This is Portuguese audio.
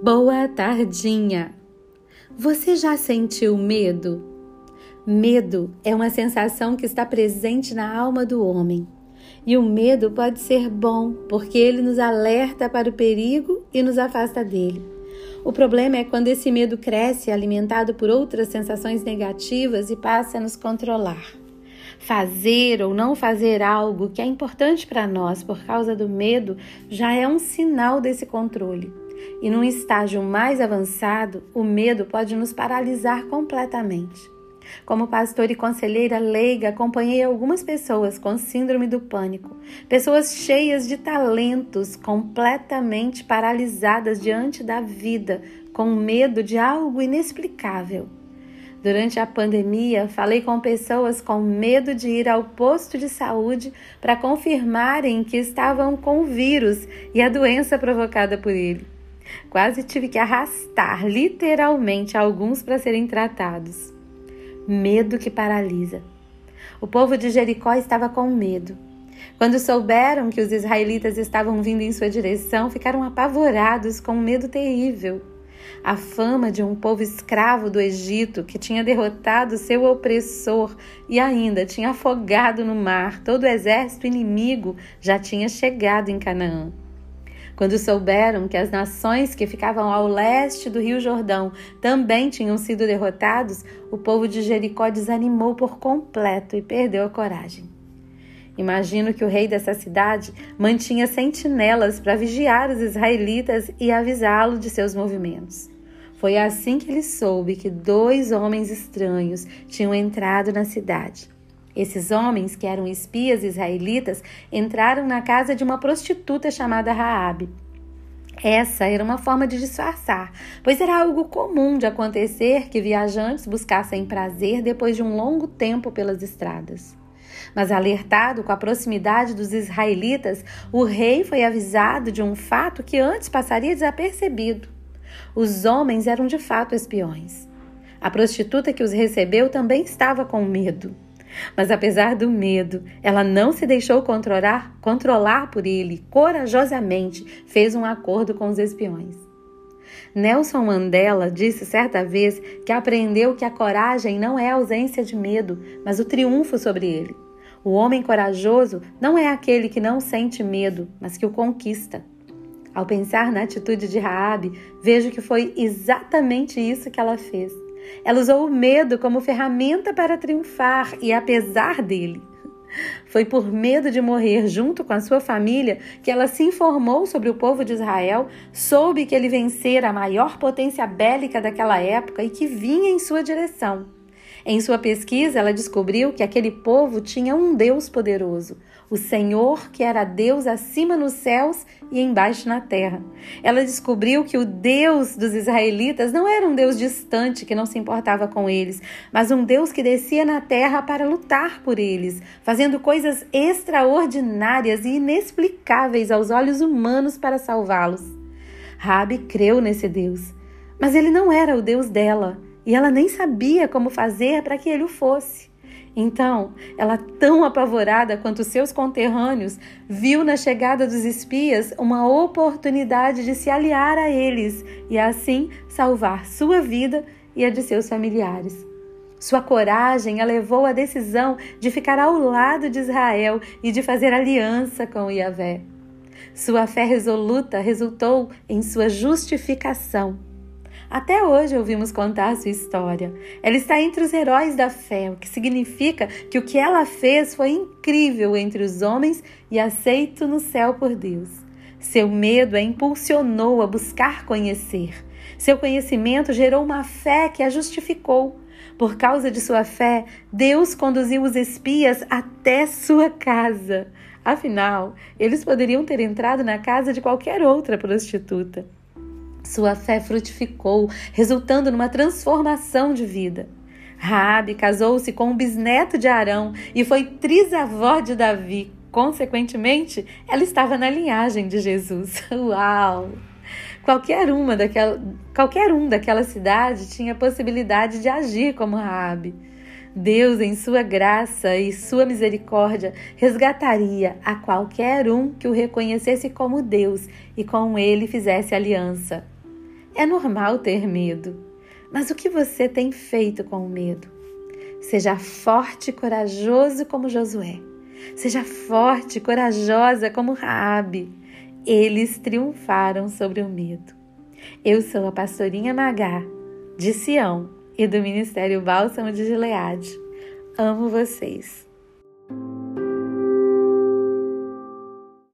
Boa tardinha! Você já sentiu medo? Medo é uma sensação que está presente na alma do homem. E o medo pode ser bom, porque ele nos alerta para o perigo e nos afasta dele. O problema é quando esse medo cresce alimentado por outras sensações negativas e passa a nos controlar. Fazer ou não fazer algo que é importante para nós por causa do medo já é um sinal desse controle. E num estágio mais avançado, o medo pode nos paralisar completamente. Como pastor e conselheira leiga, acompanhei algumas pessoas com síndrome do pânico, pessoas cheias de talentos, completamente paralisadas diante da vida, com medo de algo inexplicável. Durante a pandemia, falei com pessoas com medo de ir ao posto de saúde para confirmarem que estavam com o vírus e a doença provocada por ele. Quase tive que arrastar literalmente alguns para serem tratados. Medo que paralisa. O povo de Jericó estava com medo. Quando souberam que os israelitas estavam vindo em sua direção, ficaram apavorados com um medo terrível. A fama de um povo escravo do Egito que tinha derrotado seu opressor e ainda tinha afogado no mar todo o exército inimigo já tinha chegado em Canaã. Quando souberam que as nações que ficavam ao leste do Rio Jordão também tinham sido derrotados, o povo de Jericó desanimou por completo e perdeu a coragem. Imagino que o rei dessa cidade mantinha sentinelas para vigiar os israelitas e avisá-lo de seus movimentos. Foi assim que ele soube que dois homens estranhos tinham entrado na cidade. Esses homens, que eram espias israelitas, entraram na casa de uma prostituta chamada Raabe. Essa era uma forma de disfarçar, pois era algo comum de acontecer que viajantes buscassem prazer depois de um longo tempo pelas estradas. Mas alertado com a proximidade dos israelitas, o rei foi avisado de um fato que antes passaria desapercebido. Os homens eram de fato espiões. A prostituta que os recebeu também estava com medo. Mas apesar do medo, ela não se deixou controlar, controlar por ele. Corajosamente fez um acordo com os espiões. Nelson Mandela disse certa vez que aprendeu que a coragem não é a ausência de medo, mas o triunfo sobre ele. O homem corajoso não é aquele que não sente medo, mas que o conquista. Ao pensar na atitude de Raabe, vejo que foi exatamente isso que ela fez. Ela usou o medo como ferramenta para triunfar e apesar dele. Foi por medo de morrer junto com a sua família que ela se informou sobre o povo de Israel, soube que ele vencera a maior potência bélica daquela época e que vinha em sua direção. Em sua pesquisa, ela descobriu que aquele povo tinha um Deus poderoso, o Senhor que era Deus acima nos céus e embaixo na terra. Ela descobriu que o Deus dos israelitas não era um Deus distante que não se importava com eles, mas um Deus que descia na terra para lutar por eles, fazendo coisas extraordinárias e inexplicáveis aos olhos humanos para salvá-los. Rabi creu nesse Deus, mas ele não era o Deus dela e ela nem sabia como fazer para que ele o fosse. Então, ela, tão apavorada quanto seus conterrâneos, viu na chegada dos espias uma oportunidade de se aliar a eles e assim salvar sua vida e a de seus familiares. Sua coragem a levou à decisão de ficar ao lado de Israel e de fazer aliança com Yahvé. Sua fé resoluta resultou em sua justificação até hoje ouvimos contar sua história. Ela está entre os heróis da fé, o que significa que o que ela fez foi incrível entre os homens e aceito no céu por Deus. Seu medo a impulsionou a buscar conhecer. Seu conhecimento gerou uma fé que a justificou. Por causa de sua fé, Deus conduziu os espias até sua casa. Afinal, eles poderiam ter entrado na casa de qualquer outra prostituta. Sua fé frutificou, resultando numa transformação de vida. Raabe casou-se com um bisneto de Arão e foi trisavó de Davi. Consequentemente, ela estava na linhagem de Jesus. Uau! Qualquer uma daquela, qualquer um daquela cidade tinha possibilidade de agir como Raabe. Deus, em sua graça e sua misericórdia, resgataria a qualquer um que o reconhecesse como Deus e com ele fizesse aliança. É normal ter medo, mas o que você tem feito com o medo? Seja forte e corajoso como Josué. Seja forte e corajosa como Raabe. Eles triunfaram sobre o medo. Eu sou a pastorinha Magá, de Sião e do Ministério Bálsamo de Gileade. Amo vocês.